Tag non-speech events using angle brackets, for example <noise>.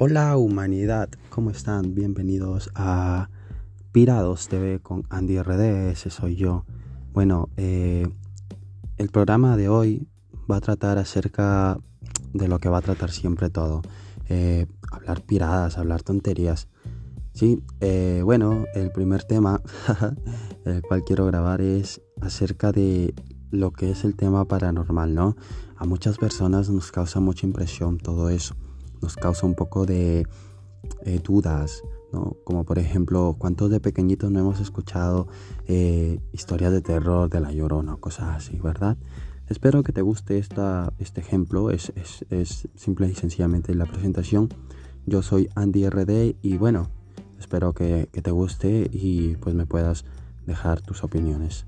Hola humanidad, ¿cómo están? Bienvenidos a Pirados TV con Andy RD, ese soy yo. Bueno, eh, el programa de hoy va a tratar acerca de lo que va a tratar siempre todo. Eh, hablar piradas, hablar tonterías. Sí, eh, bueno, el primer tema, <laughs> el cual quiero grabar es acerca de lo que es el tema paranormal, ¿no? A muchas personas nos causa mucha impresión todo eso nos causa un poco de eh, dudas, ¿no? Como por ejemplo, ¿cuántos de pequeñitos no hemos escuchado eh, historias de terror de la llorona o cosas así, verdad? Espero que te guste esta, este ejemplo, es, es, es simple y sencillamente la presentación. Yo soy Andy RD y bueno, espero que, que te guste y pues me puedas dejar tus opiniones.